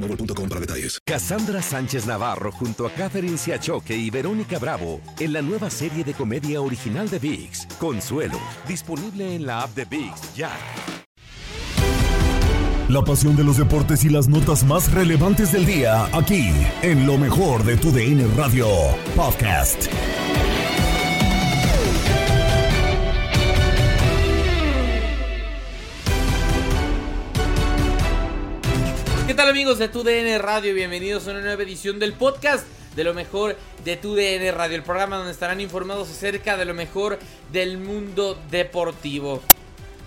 para detalles. Cassandra Sánchez Navarro junto a Catherine Siachoque y Verónica Bravo en la nueva serie de comedia original de VIX, Consuelo, disponible en la app de VIX ya. La pasión de los deportes y las notas más relevantes del día, aquí, en lo mejor de tu DN Radio Podcast. ¿Qué tal amigos de TUDN Radio? Bienvenidos a una nueva edición del podcast de lo mejor de TUDN Radio, el programa donde estarán informados acerca de lo mejor del mundo deportivo.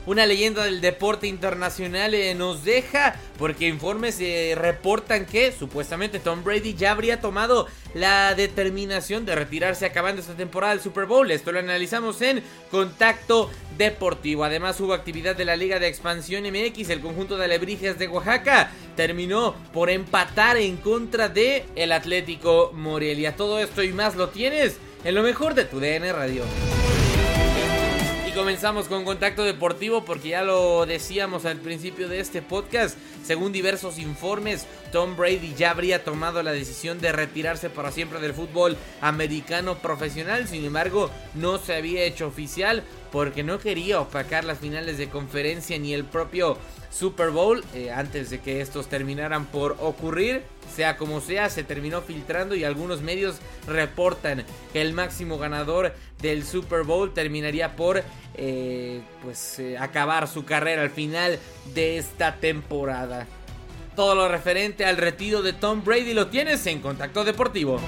Una leyenda del deporte internacional eh, nos deja porque informes eh, reportan que supuestamente Tom Brady ya habría tomado la determinación de retirarse acabando esta temporada del Super Bowl. Esto lo analizamos en Contacto Deportivo. Además hubo actividad de la Liga de Expansión MX. El conjunto de Alebrijes de Oaxaca terminó por empatar en contra de el Atlético Morelia. Todo esto y más lo tienes en lo mejor de tu DN Radio comenzamos con contacto deportivo porque ya lo decíamos al principio de este podcast. Según diversos informes, Tom Brady ya habría tomado la decisión de retirarse para siempre del fútbol americano profesional. Sin embargo, no se había hecho oficial porque no quería opacar las finales de conferencia ni el propio Super Bowl eh, antes de que estos terminaran por ocurrir. Sea como sea, se terminó filtrando y algunos medios reportan que el máximo ganador del Super Bowl terminaría por eh, pues eh, acabar su carrera al final de esta temporada. Todo lo referente al retiro de Tom Brady lo tienes en Contacto Deportivo.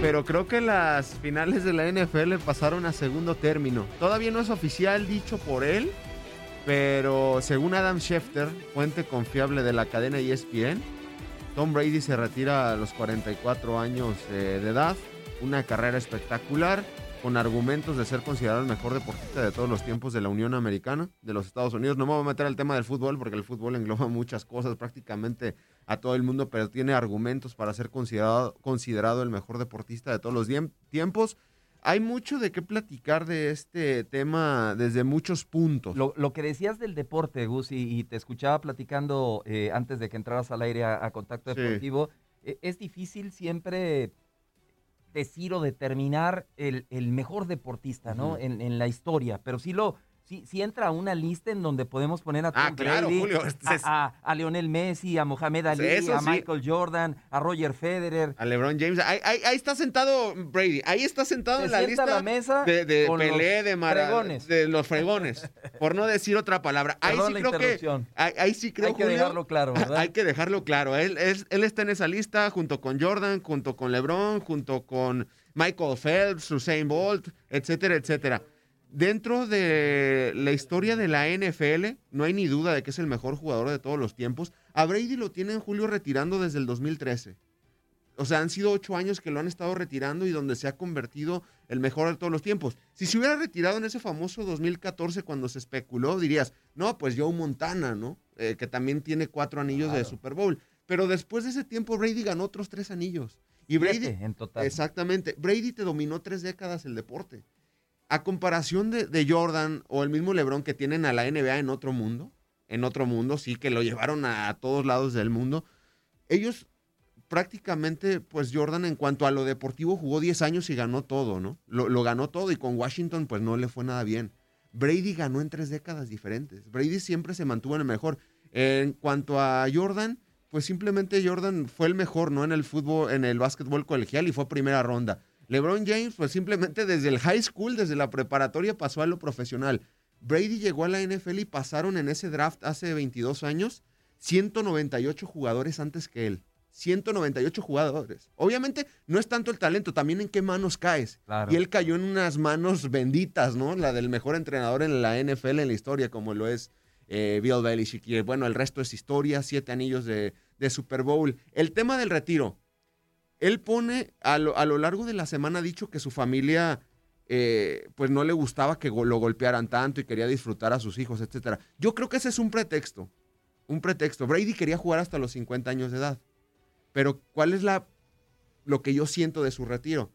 Pero creo que las finales de la NFL pasaron a segundo término. Todavía no es oficial dicho por él, pero según Adam Schefter, fuente confiable de la cadena ESPN, Tom Brady se retira a los 44 años de edad. Una carrera espectacular con argumentos de ser considerado el mejor deportista de todos los tiempos de la Unión Americana, de los Estados Unidos. No me voy a meter al tema del fútbol porque el fútbol engloba muchas cosas prácticamente a todo el mundo, pero tiene argumentos para ser considerado, considerado el mejor deportista de todos los tiempos. Hay mucho de qué platicar de este tema desde muchos puntos. Lo, que decías del deporte, Gus, y, te escuchaba platicando eh, antes de que entraras al aire a, Contacto Deportivo, e, es difícil siempre decir o determinar el, mejor deportista, ¿no? en, en, la historia, pero sí lo, si entra una lista en donde podemos poner a ah, Tom Brady, a, Lionel Messi, a Mohamed Ali, a Michael Jordan, a Roger Federer. A LeBron James. Ahí, está sentado Brady. Ahí está sentado en la lista la mesa de, Pelé, de Maradona, de los fregones. por no decir otra palabra. Ahí sí creo que... Ahí, sí creo, Hay que dejarlo claro, ¿verdad? Hay que dejarlo claro. Él, él está en esa lista junto con Jordan, junto con LeBron, junto con Michael Phelps, Usain Bolt, etcétera, etcétera. Dentro de la historia de la NFL, no hay ni duda de que es el mejor jugador de todos los tiempos. A Brady lo tiene en Julio retirando desde el 2013. O sea, han sido ocho años que lo han estado retirando y donde se ha convertido el mejor de todos los tiempos. Si se hubiera retirado en ese famoso 2014 cuando se especuló, dirías, no, pues Joe Montana, ¿no? Eh, que también tiene cuatro anillos de Super Bowl. Pero después de ese tiempo, Brady ganó otros tres anillos. Y Brady. en total. Exactamente. Brady te dominó tres décadas el deporte a comparación de, Jordan o el mismo LeBron que tienen a la NBA en otro mundo, en otro mundo, sí, que lo llevaron a, todos lados del mundo. Ellos prácticamente, pues Jordan en cuanto a lo deportivo jugó 10 años y ganó todo, ¿no? Lo, lo, ganó todo y con Washington pues no le fue nada bien. Brady ganó en tres décadas diferentes. Brady siempre se mantuvo en el mejor. En cuanto a Jordan, pues simplemente Jordan fue el mejor, ¿no? En el fútbol, en el básquetbol colegial y fue primera ronda. LeBron James, pues simplemente desde el high school, desde la preparatoria, pasó a lo profesional. Brady llegó a la NFL y pasaron en ese draft hace 22 años 198 jugadores antes que él. 198 jugadores. Obviamente no es tanto el talento, también en qué manos caes. Y él cayó en unas manos benditas, ¿no? La del mejor entrenador en la NFL en la historia, como lo es eh, Bill Belichick. Y bueno, el resto es historia, siete anillos de, Super Bowl. El tema del retiro. Él pone, a lo, a lo largo de la semana ha dicho que su familia eh, pues no le gustaba que lo golpearan tanto y quería disfrutar a sus hijos, etcétera. Yo creo que ese es un pretexto, un pretexto. Brady quería jugar hasta los 50 años de edad, pero ¿cuál es la lo que yo siento de su retiro?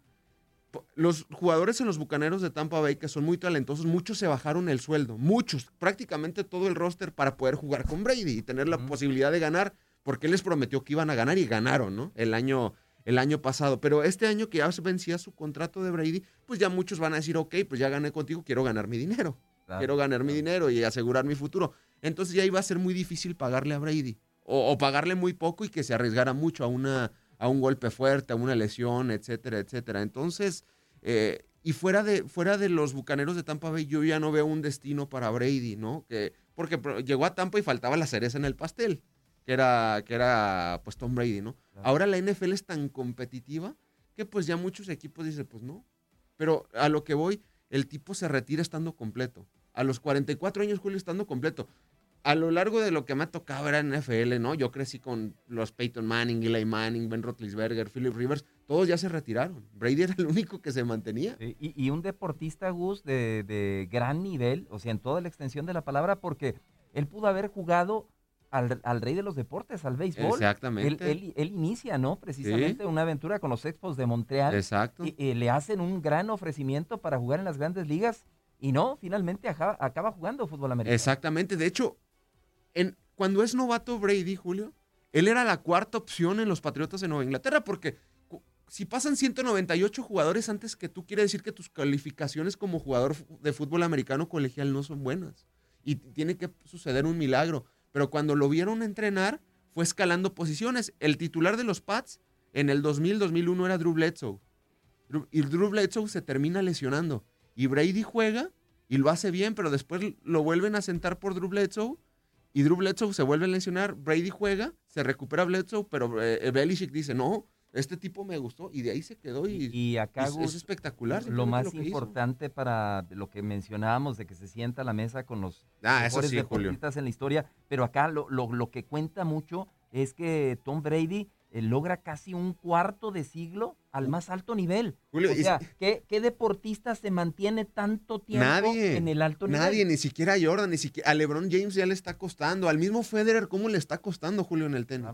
Los jugadores en los Bucaneros de Tampa Bay, que son muy talentosos, muchos se bajaron el sueldo, muchos, prácticamente todo el roster para poder jugar con Brady y tener la posibilidad de ganar, porque él les prometió que iban a ganar y ganaron, ¿no? El año el año pasado. Pero este año que ya se vencía su contrato de Brady, pues ya muchos van a decir, ok, pues ya gané contigo, quiero ganar mi dinero. quiero ganar mi dinero y asegurar mi futuro. Entonces ya iba a ser muy difícil pagarle a Brady. O, pagarle muy poco y que se arriesgara mucho a, una, a un golpe fuerte, a una lesión, etcétera, etcétera. Entonces, eh, y fuera de, fuera de los bucaneros de Tampa Bay, yo ya no veo un destino para Brady, ¿no? Que, porque llegó a Tampa y faltaba la cereza en el pastel que era, que era pues Tom Brady, ¿no? Ahora la NFL es tan competitiva que pues ya muchos equipos dicen, pues no. Pero a lo que voy, el tipo se retira estando completo. A los 44 años, Julio, estando completo. A lo largo de lo que me ha tocado era NFL, ¿no? Yo crecí con los Peyton Manning, Eli Manning, Ben Roethlisberger, Philip Rivers. Todos ya se retiraron. Brady era el único que se mantenía. y, un deportista, Gus, de, de gran nivel, o sea, en toda la extensión de la palabra, porque él pudo haber jugado al, rey de los deportes, al béisbol. Exactamente. Él, inicia, ¿no? Precisamente una aventura con los Expos de Montreal. Exacto. Y, eh, le hacen un gran ofrecimiento para jugar en las grandes ligas y no, finalmente acaba, jugando fútbol americano. Exactamente. De hecho, en, cuando es novato Brady, Julio, él era la cuarta opción en los Patriotas de Nueva Inglaterra porque si pasan 198 jugadores antes que tú, quiere decir que tus calificaciones como jugador de fútbol americano colegial no son buenas. Y tiene que suceder un milagro pero cuando lo vieron entrenar, fue escalando posiciones. El titular de los Pats en el 2000-2001 era Drew Bledsoe. Y Drew Bledsoe se termina lesionando. Y Brady juega y lo hace bien, pero después lo vuelven a sentar por Drew Bledsoe. Y Drew Bledsoe se vuelve a lesionar. Brady juega, se recupera Bledsoe, pero eh, Belichick dice, no, este tipo me gustó y de ahí se quedó y, y acá es, espectacular. Lo más importante para lo que mencionábamos de que se sienta a la mesa con los ah, mejores deportistas en la historia, pero acá lo, lo, que cuenta mucho es que Tom Brady eh, logra casi un cuarto de siglo al más alto nivel. Julio, o sea, ¿qué, deportista se mantiene tanto tiempo en el alto nivel? Nadie, ni siquiera Jordan, ni siquiera a LeBron James ya le está costando, al mismo Federer, ¿cómo le está costando, Julio, en el tenis?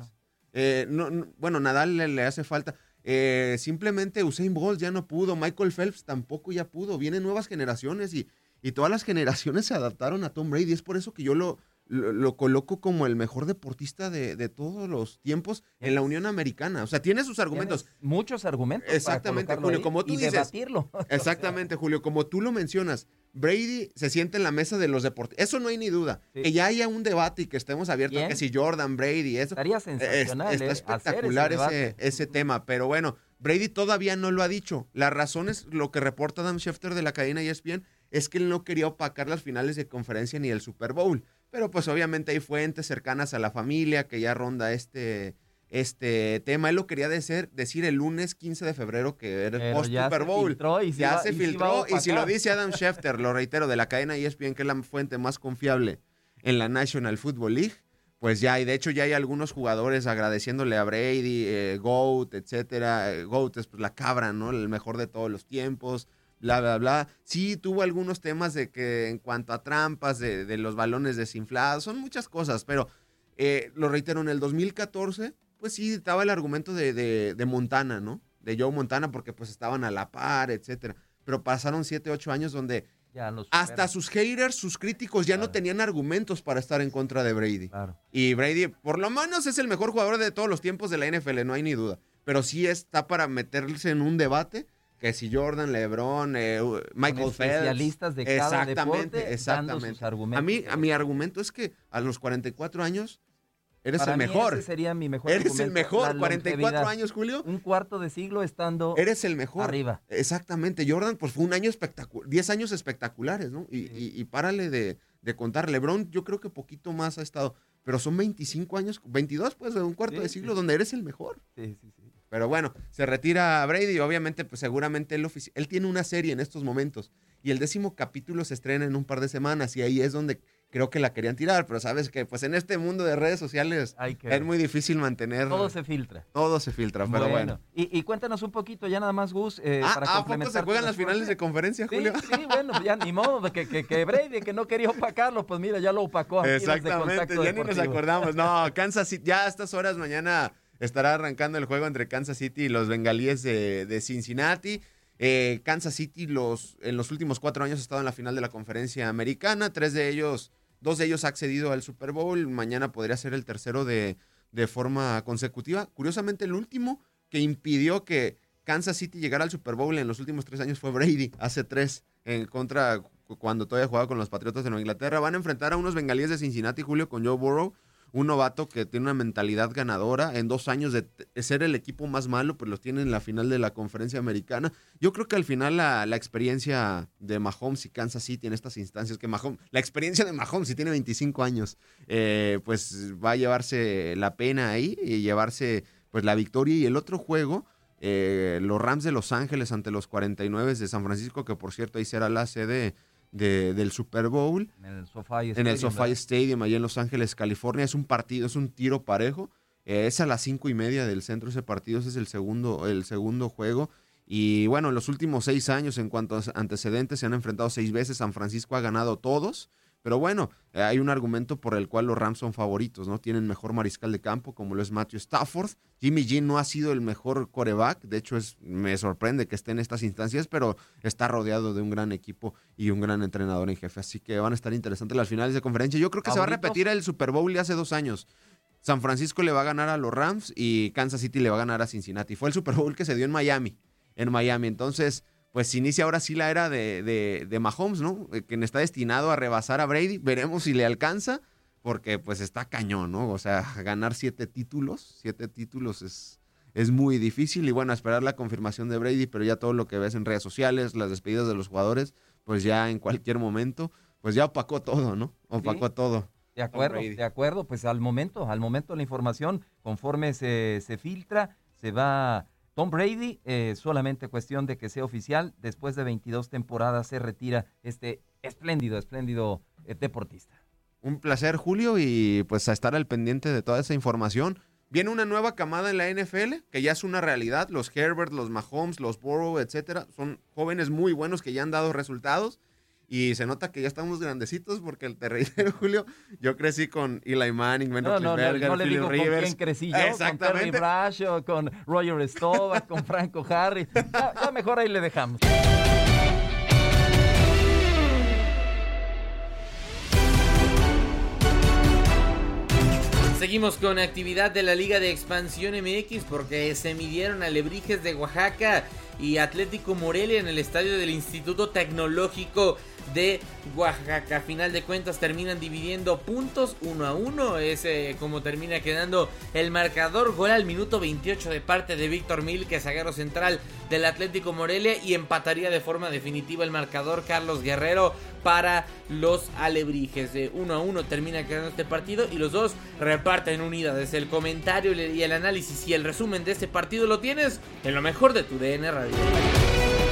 Eh, no, bueno, Nadal le, hace falta. Eh, simplemente Usain Bolt ya no pudo, Michael Phelps tampoco ya pudo. Vienen nuevas generaciones y, y todas las generaciones se adaptaron a Tom Brady. Es por eso que yo lo, lo, coloco como el mejor deportista de, todos los tiempos en la Unión Americana. O sea, tiene sus argumentos. muchos argumentos. Exactamente, Julio, como tú y dices. Debatirlo. Exactamente, Julio, como tú lo mencionas. Brady se siente en la mesa de los deportes. Eso no hay ni duda. Que ya haya un debate y que estemos abiertos a que si Jordan, Brady, eso. Estaría sensacional. está ¿eh? espectacular ese, ese, tema. Pero bueno, Brady todavía no lo ha dicho. La razón es lo que reporta Adam Schefter de la cadena ESPN, es que él no quería opacar las finales de conferencia ni el Super Bowl. Pero pues obviamente hay fuentes cercanas a la familia que ya ronda este este tema. Él lo quería decir, decir el lunes 15 de febrero que era el post Super Bowl. ya se filtró y si lo dice Adam Schefter, lo reitero, de la cadena ESPN, que es la fuente más confiable en la National Football League, pues ya, y de hecho ya hay algunos jugadores agradeciéndole a Brady, eh, Goat, etcétera. Eh, Goat es pues, la cabra, ¿no? El mejor de todos los tiempos, bla, bla, bla. Sí, tuvo algunos temas de que en cuanto a trampas, de, los balones desinflados, son muchas cosas, pero eh, lo reitero, en el 2014 pues sí, estaba el argumento de, Montana, ¿no? De Joe Montana, porque pues estaban a la par, etcétera. Pero pasaron siete, ocho años donde hasta sus haters, sus críticos ya no tenían argumentos para estar en contra de Brady. Y Brady, por lo menos, es el mejor jugador de todos los tiempos de la NFL, no hay ni duda. Pero sí está para meterse en un debate que si Jordan, LeBron, eh, Michael Phelps. Especialistas de cada exactamente, deporte exactamente. A mí, a mi argumento es que a los 44 años Eres el mejor. Ese sería mi mejor. Eres el mejor. 44 años, Julio. Un cuarto de siglo estando. Eres el mejor. Arriba. Exactamente. Jordan, pues fue un año espectacular. 10 años espectaculares, ¿no? Y, y, párale de, de, contar. LeBron, yo creo que poquito más ha estado. Pero son 25 años, 22, pues, de un cuarto de siglo donde eres el mejor. Sí, sí, sí. Pero bueno, se retira Brady y obviamente, pues seguramente él, él tiene una serie en estos momentos. Y el décimo capítulo se estrena en un par de semanas y ahí es donde creo que la querían tirar, pero sabes que pues en este mundo de redes sociales es muy difícil mantener. Todo se filtra. Todo se filtra, pero bueno. Y, cuéntanos un poquito ya nada más, Gus, eh, ah, para ¿a poco se juegan las finales de conferencia, Julio? Sí, bueno, ya ni modo, que, que, que, Brady, que no quería opacarlo, pues mira, ya lo opacó. Exactamente, ya ni nos acordamos. No, Kansas City, ya a estas horas mañana estará arrancando el juego entre Kansas City y los bengalíes de, Cincinnati. Eh, Kansas City los, en los últimos cuatro años ha estado en la final de la conferencia americana, tres de ellos Dos de ellos ha accedido al Super Bowl. Mañana podría ser el tercero de, de forma consecutiva. Curiosamente, el último que impidió que Kansas City llegara al Super Bowl en los últimos tres años fue Brady, hace tres, en contra cuando todavía jugaba con los Patriotas de Nueva Inglaterra. Van a enfrentar a unos bengalíes de Cincinnati, Julio, con Joe Burrow un novato que tiene una mentalidad ganadora. En dos años de ser el equipo más malo, pues los tiene en la final de la conferencia americana. Yo creo que al final la, experiencia de Mahomes y Kansas City en estas instancias, que Mahomes, la experiencia de Mahomes, si tiene 25 años, eh, pues va a llevarse la pena ahí y llevarse pues la victoria. Y el otro juego, eh, los Rams de Los Ángeles ante los 49 de San Francisco, que por cierto ahí será la sede del Super Bowl. En el SoFi Stadium. En el SoFi Stadium, allá en Los Ángeles, California. Es un partido, es un tiro parejo. Eh, es a las cinco y media del centro ese partido. Ese es el segundo, el segundo juego. Y bueno, en los últimos seis años, en cuanto a antecedentes, se han enfrentado seis veces. San Francisco ha ganado todos. Pero bueno, eh, hay un argumento por el cual los Rams son favoritos, ¿no? Tienen mejor mariscal de campo, como lo es Matthew Stafford. Jimmy G no ha sido el mejor coreback, de hecho es, me sorprende que esté en estas instancias, pero está rodeado de un gran equipo y un gran entrenador en jefe. Así que van a estar interesantes las finales de conferencia. Yo creo que se va a repetir el Super Bowl de hace dos años. San Francisco le va a ganar a los Rams y Kansas City le va a ganar a Cincinnati. Fue el Super Bowl que se dio en Miami. En Miami. Entonces, pues inicia ahora sí la era de, de, de Mahomes, ¿no? Eh, quien está destinado a rebasar a Brady. Veremos si le alcanza, porque pues está cañón, ¿no? O sea, ganar siete títulos, siete títulos es, es muy difícil. Y bueno, esperar la confirmación de Brady, pero ya todo lo que ves en redes sociales, las despedidas de los jugadores, pues ya en cualquier momento, pues ya opacó todo, ¿no? Opacó todo. De acuerdo, de acuerdo. Pues al momento, al momento la información, conforme se, se filtra, se va Tom Brady, eh, solamente cuestión de que sea oficial, después de 22 temporadas se retira este espléndido, espléndido eh, deportista. Un placer, Julio, y pues a estar al pendiente de toda esa información. Viene una nueva camada en la NFL, que ya es una realidad. Los Herbert, los Mahomes, los Burrow, etcétera, son jóvenes muy buenos que ya han dado resultados. Y se nota que ya estamos grandecitos porque el territorio Julio, yo crecí con Eli Manning, Ben no, no, no, le digo Rivers. con quién crecí yo, Exactamente. con Terry Bradshaw, con Roger Staubach, con Franco Harris. Ya, mejor ahí le dejamos. Seguimos con actividad de la Liga de Expansión MX porque se midieron alebrijes de Oaxaca y Atlético Morelia en el estadio del Instituto Tecnológico de Oaxaca. A final de cuentas terminan dividiendo puntos uno a uno. Es eh, como termina quedando el marcador. Gol al minuto 28 de parte de Víctor Mil, que es zaguero central del Atlético Morelia. Y empataría de forma definitiva el marcador Carlos Guerrero para los alebrijes. De 1 a 1 termina quedando este partido y los dos reparten unidades. El comentario y el análisis y el resumen de este partido lo tienes en lo mejor de tu DN Radio.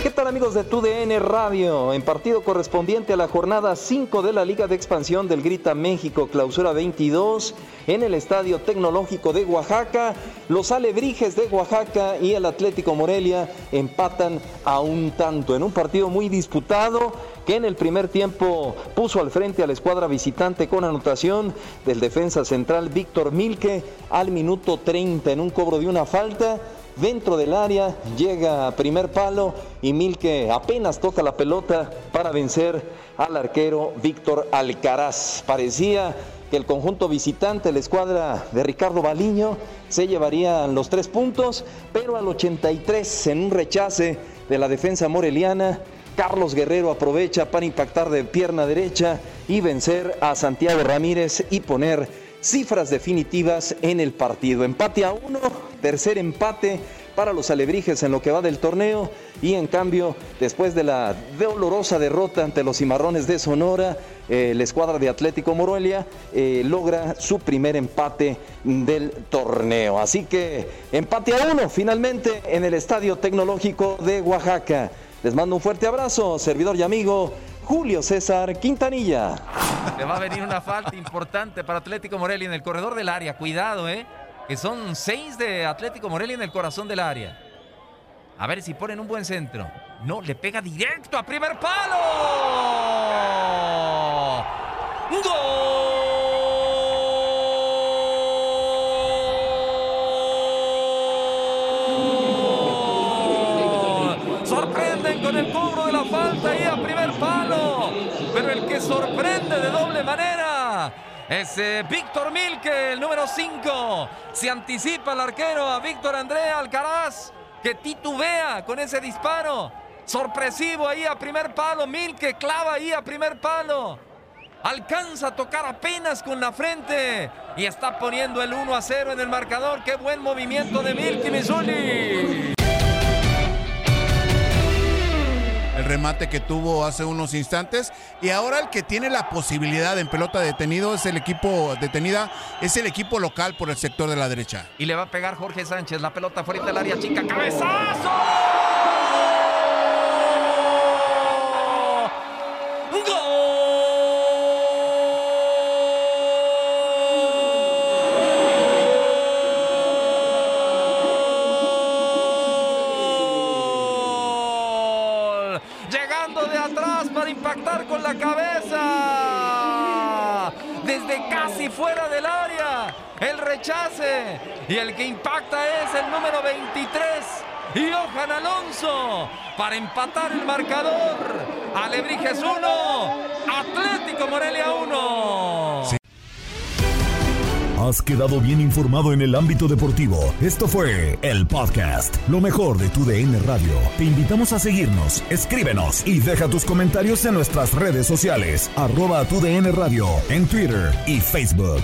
¿Qué tal amigos de TUDN Radio? En partido correspondiente a la jornada 5 de la Liga de Expansión del Grita México, clausura 22, en el Estadio Tecnológico de Oaxaca, los Alebrijes de Oaxaca y el Atlético Morelia empatan a un tanto en un partido muy disputado que en el primer tiempo puso al frente a la escuadra visitante con anotación del defensa central Víctor Milke al minuto 30 en un cobro de una falta dentro del área, llega a primer palo y Milke apenas toca la pelota para vencer al arquero Víctor Alcaraz. Parecía que el conjunto visitante, la escuadra de Ricardo Baliño, se llevarían los tres puntos, pero al 83 en un rechace de la defensa moreliana, Carlos Guerrero aprovecha para impactar de pierna derecha y vencer a Santiago Ramírez y poner cifras definitivas en el partido. Empate a uno, tercer empate para los alebrijes en lo que va del torneo y en cambio después de la dolorosa derrota ante los cimarrones de Sonora, eh, la escuadra de Atlético Morelia eh, logra su primer empate del torneo. Así que empate a uno finalmente en el Estadio Tecnológico de Oaxaca. Les mando un fuerte abrazo, servidor y amigo Julio César Quintanilla. Le va a venir una falta importante para Atlético Morelia en el corredor del área. Cuidado, ¿eh? Que son seis de Atlético Morelia en el corazón del área. A ver si ponen un buen centro. No, le pega directo a primer palo. ¡Gol! Sorprenden con el cobro de la falta ahí a primer es eh, Víctor Milke, el número 5. Se anticipa el arquero a Víctor Andrea Alcaraz, que titubea con ese disparo. Sorpresivo ahí a primer palo. Milke clava ahí a primer palo. Alcanza a tocar apenas con la frente. Y está poniendo el 1 a 0 en el marcador. Qué buen movimiento de Milke Misuli. Remate que tuvo hace unos instantes. Y ahora el que tiene la posibilidad en pelota detenido es el equipo detenida es el equipo local por el sector de la derecha. Y le va a pegar Jorge Sánchez la pelota fuera del área chica cabezazo Y el que impacta es el número 23. Y Johan Alonso para empatar el marcador. Alebrijes 1, Atlético Morelia 1. Has quedado bien informado en el ámbito deportivo. Esto fue el podcast, lo mejor de tu DN Radio. Te invitamos a seguirnos, escríbenos y deja tus comentarios en nuestras redes sociales, arroba tu DN Radio, en Twitter y Facebook.